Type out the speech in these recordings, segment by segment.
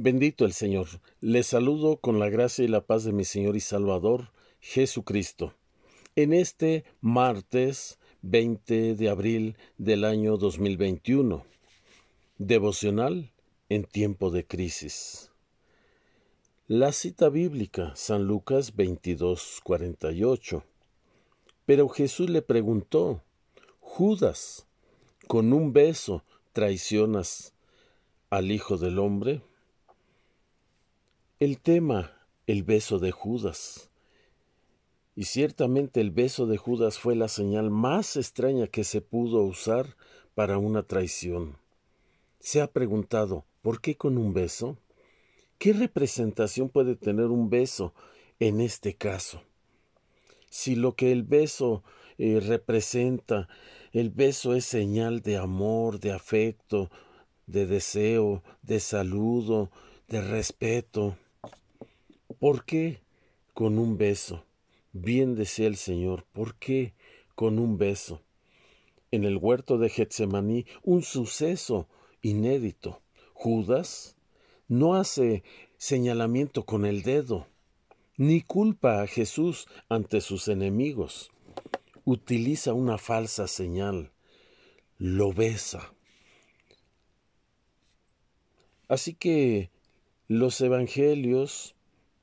Bendito el Señor. Les saludo con la gracia y la paz de mi Señor y Salvador, Jesucristo. En este martes 20 de abril del año 2021. Devocional en tiempo de crisis. La cita bíblica, San Lucas 22, 48. Pero Jesús le preguntó, Judas, ¿con un beso traicionas al Hijo del Hombre? El tema, el beso de Judas. Y ciertamente el beso de Judas fue la señal más extraña que se pudo usar para una traición. Se ha preguntado, ¿por qué con un beso? ¿Qué representación puede tener un beso en este caso? Si lo que el beso eh, representa, el beso es señal de amor, de afecto, de deseo, de saludo, de respeto, ¿Por qué con un beso? Bien decía el Señor, ¿por qué con un beso? En el huerto de Getsemaní, un suceso inédito. Judas no hace señalamiento con el dedo, ni culpa a Jesús ante sus enemigos. Utiliza una falsa señal, lo besa. Así que los evangelios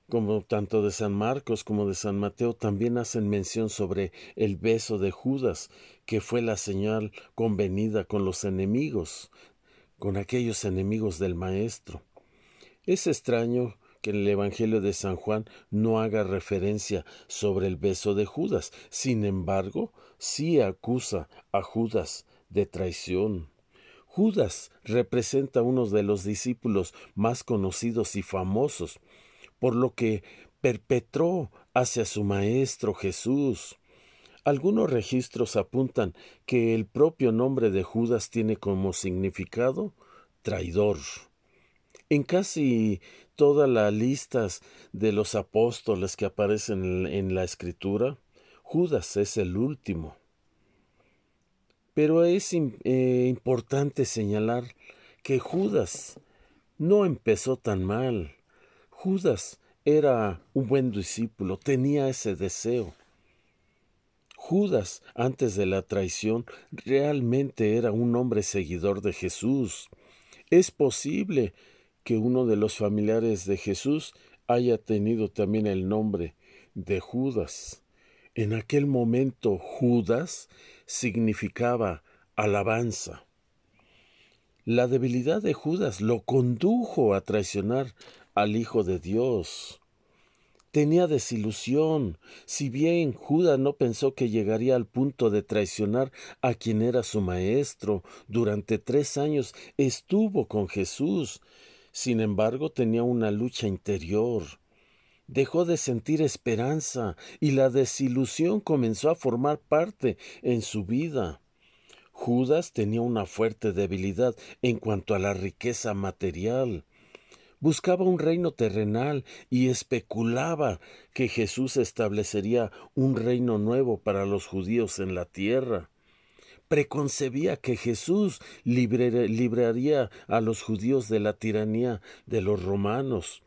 como tanto de San Marcos como de San Mateo también hacen mención sobre el beso de Judas, que fue la señal convenida con los enemigos, con aquellos enemigos del Maestro. Es extraño que en el Evangelio de San Juan no haga referencia sobre el beso de Judas, sin embargo, sí acusa a Judas de traición. Judas representa a uno de los discípulos más conocidos y famosos, por lo que perpetró hacia su Maestro Jesús. Algunos registros apuntan que el propio nombre de Judas tiene como significado traidor. En casi todas las listas de los apóstoles que aparecen en la escritura, Judas es el último. Pero es eh, importante señalar que Judas no empezó tan mal. Judas era un buen discípulo, tenía ese deseo. Judas, antes de la traición, realmente era un hombre seguidor de Jesús. Es posible que uno de los familiares de Jesús haya tenido también el nombre de Judas. En aquel momento Judas significaba alabanza. La debilidad de Judas lo condujo a traicionar al Hijo de Dios. Tenía desilusión, si bien Judas no pensó que llegaría al punto de traicionar a quien era su maestro. Durante tres años estuvo con Jesús. Sin embargo, tenía una lucha interior. Dejó de sentir esperanza y la desilusión comenzó a formar parte en su vida. Judas tenía una fuerte debilidad en cuanto a la riqueza material buscaba un reino terrenal y especulaba que Jesús establecería un reino nuevo para los judíos en la tierra. Preconcebía que Jesús libraría a los judíos de la tiranía de los romanos.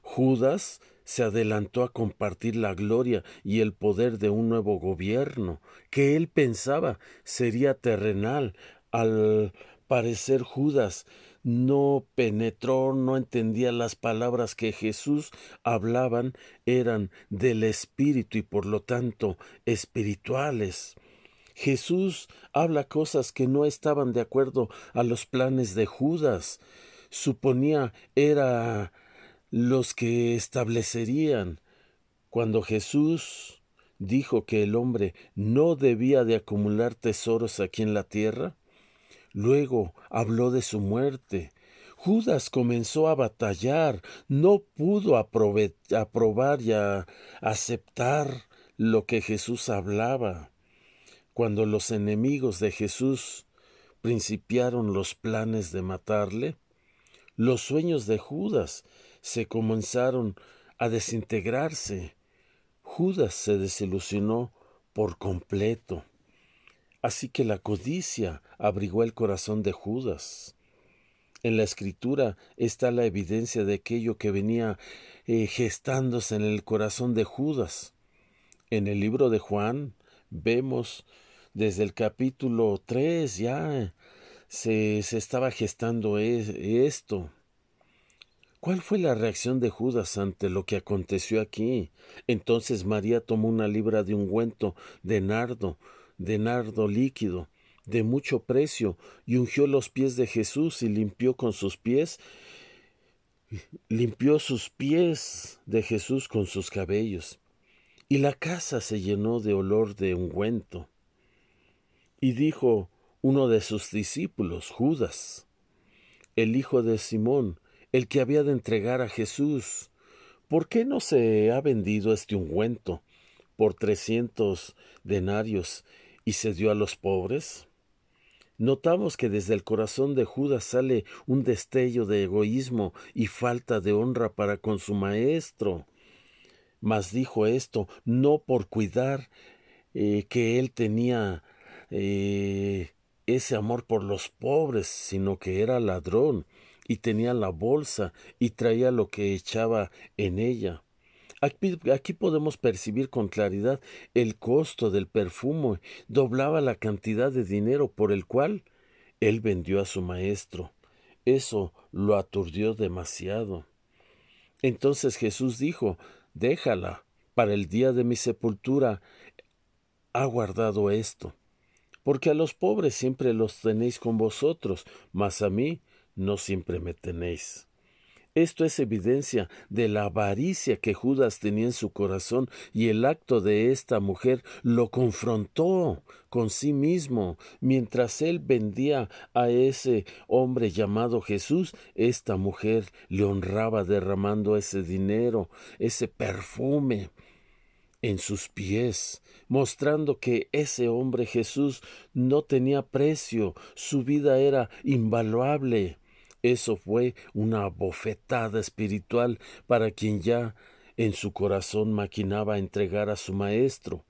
Judas se adelantó a compartir la gloria y el poder de un nuevo gobierno, que él pensaba sería terrenal. Al parecer Judas no penetró, no entendía las palabras que Jesús hablaban eran del Espíritu y por lo tanto espirituales. Jesús habla cosas que no estaban de acuerdo a los planes de Judas. Suponía era los que establecerían. Cuando Jesús dijo que el hombre no debía de acumular tesoros aquí en la tierra, Luego habló de su muerte. Judas comenzó a batallar, no pudo aprobar y aceptar lo que Jesús hablaba. Cuando los enemigos de Jesús principiaron los planes de matarle, los sueños de Judas se comenzaron a desintegrarse. Judas se desilusionó por completo. Así que la codicia abrigó el corazón de Judas. En la escritura está la evidencia de aquello que venía eh, gestándose en el corazón de Judas. En el libro de Juan vemos desde el capítulo 3 ya se, se estaba gestando esto. ¿Cuál fue la reacción de Judas ante lo que aconteció aquí? Entonces María tomó una libra de ungüento de nardo, de nardo líquido, de mucho precio, y ungió los pies de Jesús y limpió con sus pies, limpió sus pies de Jesús con sus cabellos. Y la casa se llenó de olor de ungüento. Y dijo uno de sus discípulos, Judas, el hijo de Simón, el que había de entregar a Jesús. ¿Por qué no se ha vendido este ungüento por trescientos denarios y se dio a los pobres? Notamos que desde el corazón de Judas sale un destello de egoísmo y falta de honra para con su maestro. Mas dijo esto no por cuidar eh, que él tenía eh, ese amor por los pobres, sino que era ladrón y tenía la bolsa y traía lo que echaba en ella. Aquí, podemos percibir con claridad el costo del perfume, doblaba la cantidad de dinero por el cual él vendió a su maestro. Eso lo aturdió demasiado. Entonces Jesús dijo Déjala, para el día de mi sepultura ha guardado esto, porque a los pobres siempre los tenéis con vosotros, mas a mí no siempre me tenéis. Esto es evidencia de la avaricia que Judas tenía en su corazón y el acto de esta mujer lo confrontó con sí mismo. Mientras él vendía a ese hombre llamado Jesús, esta mujer le honraba derramando ese dinero, ese perfume en sus pies, mostrando que ese hombre Jesús no tenía precio, su vida era invaluable. Eso fue una bofetada espiritual para quien ya en su corazón maquinaba entregar a su maestro.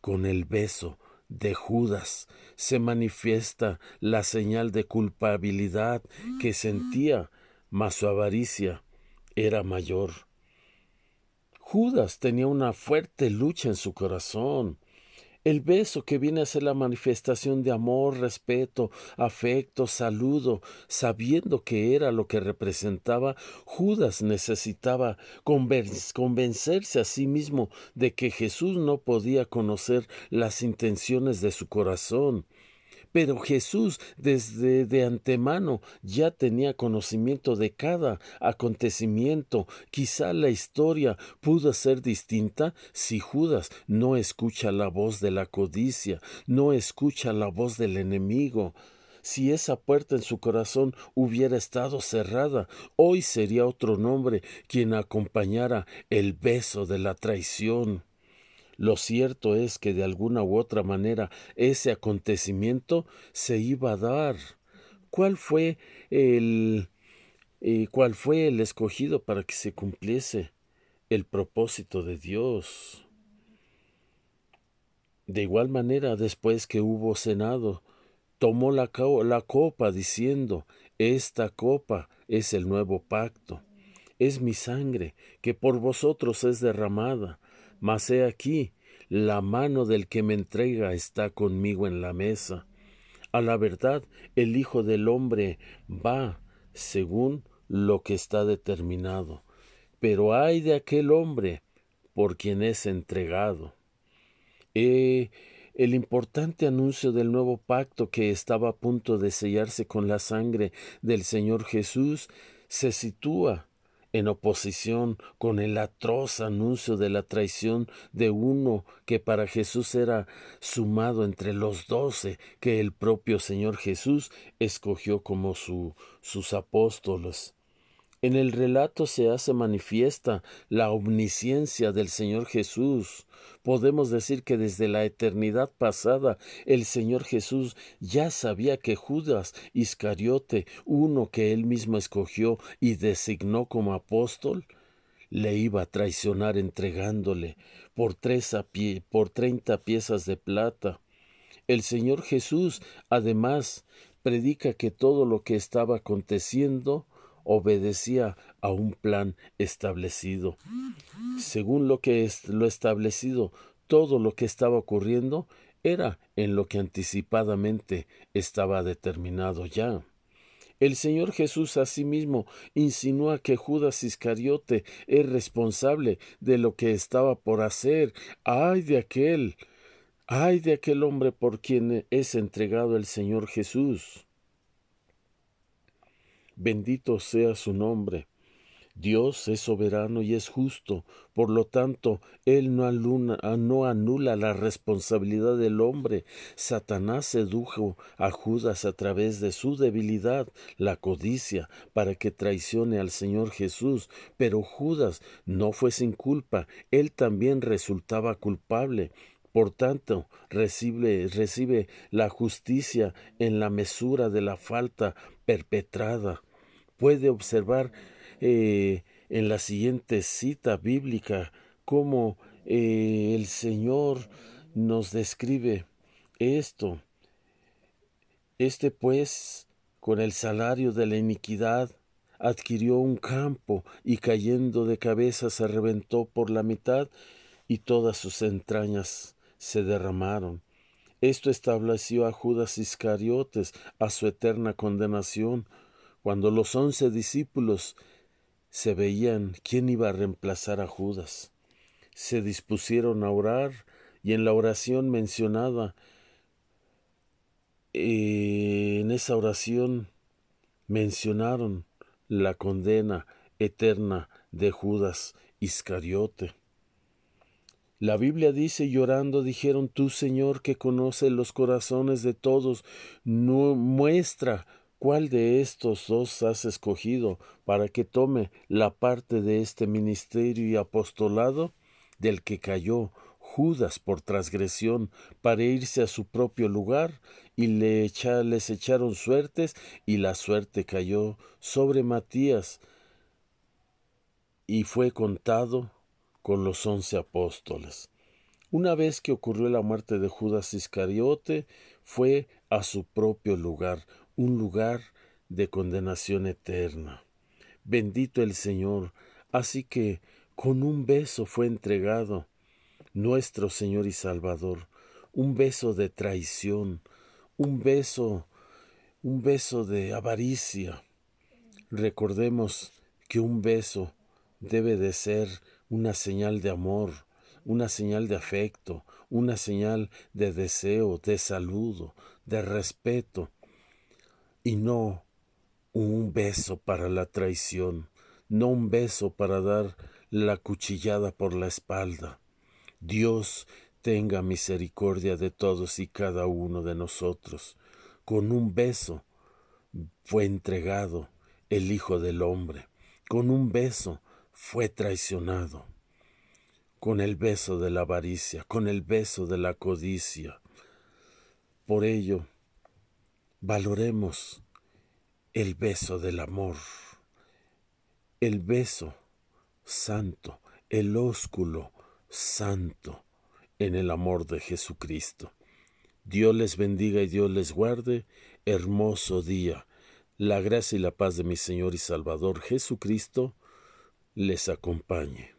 Con el beso de Judas se manifiesta la señal de culpabilidad que sentía, mas su avaricia era mayor. Judas tenía una fuerte lucha en su corazón. El beso que viene a ser la manifestación de amor, respeto, afecto, saludo, sabiendo que era lo que representaba, Judas necesitaba convencerse a sí mismo de que Jesús no podía conocer las intenciones de su corazón. Pero Jesús desde de antemano ya tenía conocimiento de cada acontecimiento. Quizá la historia pudo ser distinta si Judas no escucha la voz de la codicia, no escucha la voz del enemigo. Si esa puerta en su corazón hubiera estado cerrada, hoy sería otro nombre quien acompañara el beso de la traición. Lo cierto es que de alguna u otra manera ese acontecimiento se iba a dar. ¿Cuál fue el eh, cuál fue el escogido para que se cumpliese el propósito de Dios? De igual manera, después que hubo cenado, tomó la, la copa diciendo, Esta copa es el nuevo pacto, es mi sangre, que por vosotros es derramada mas he aquí, la mano del que me entrega está conmigo en la mesa. A la verdad, el Hijo del hombre va según lo que está determinado. Pero hay de aquel hombre por quien es entregado. Eh, el importante anuncio del nuevo pacto que estaba a punto de sellarse con la sangre del Señor Jesús se sitúa en oposición con el atroz anuncio de la traición de uno que para Jesús era sumado entre los doce que el propio Señor Jesús escogió como su, sus apóstoles. En el relato se hace manifiesta la omnisciencia del Señor Jesús. Podemos decir que desde la eternidad pasada el Señor Jesús ya sabía que Judas Iscariote, uno que él mismo escogió y designó como apóstol, le iba a traicionar entregándole por, tres pie, por treinta piezas de plata. El Señor Jesús, además, predica que todo lo que estaba aconteciendo obedecía a un plan establecido. Según lo que es lo establecido, todo lo que estaba ocurriendo era en lo que anticipadamente estaba determinado ya. El Señor Jesús asimismo insinúa que Judas Iscariote es responsable de lo que estaba por hacer. ¡Ay de aquel! ¡Ay de aquel hombre por quien es entregado el Señor Jesús! Bendito sea su nombre. Dios es soberano y es justo, por lo tanto, Él no, no, anula la responsabilidad del hombre. Satanás sedujo a Judas a través de su debilidad, la codicia, para que traicione al Señor Jesús, pero Judas no fue sin culpa, él también resultaba culpable. Por tanto, recibe, la justicia en la mesura de la falta perpetrada. Puede observar eh, en la siguiente cita bíblica cómo eh, el Señor nos describe esto. Este pues, con el salario de la iniquidad, adquirió un campo y cayendo de cabeza se reventó por la mitad y todas sus entrañas se derramaron. Esto estableció a Judas Iscariotes a su eterna condenación, cuando los once discípulos se veían quién iba a reemplazar a Judas. Se dispusieron a orar y en la oración mencionada, en esa oración mencionaron la condena eterna de Judas Iscariote. La Biblia dice, llorando, dijeron, tú Señor que conoce los corazones de todos, muestra ¿Cuál de estos dos has escogido para que tome la parte de este ministerio y apostolado del que cayó Judas por transgresión para irse a su propio lugar y le les echaron suertes y la suerte cayó sobre Matías y fue contado con los once apóstoles. Una vez que ocurrió la muerte de Judas Iscariote, fue a su propio lugar, un lugar de condenación eterna. Bendito el Señor. Así que con un beso fue entregado nuestro Señor y Salvador, un beso de traición, un beso, un beso de avaricia. Recordemos que un beso debe de ser una señal de amor, una señal de afecto, una señal de deseo, de saludo, de respeto, y no un beso para la traición, no un beso para dar la cuchillada por la espalda. Dios tenga misericordia de todos y cada uno de nosotros. Con un beso fue entregado el Hijo del Hombre. Con un beso fue traicionado. Con el beso de la avaricia, con el beso de la codicia. Por ello, Valoremos el beso del amor, el beso santo, el ósculo santo en el amor de Jesucristo. Dios les bendiga y Dios les guarde. Hermoso día. La gracia y la paz de mi Señor y Salvador Jesucristo les acompañe.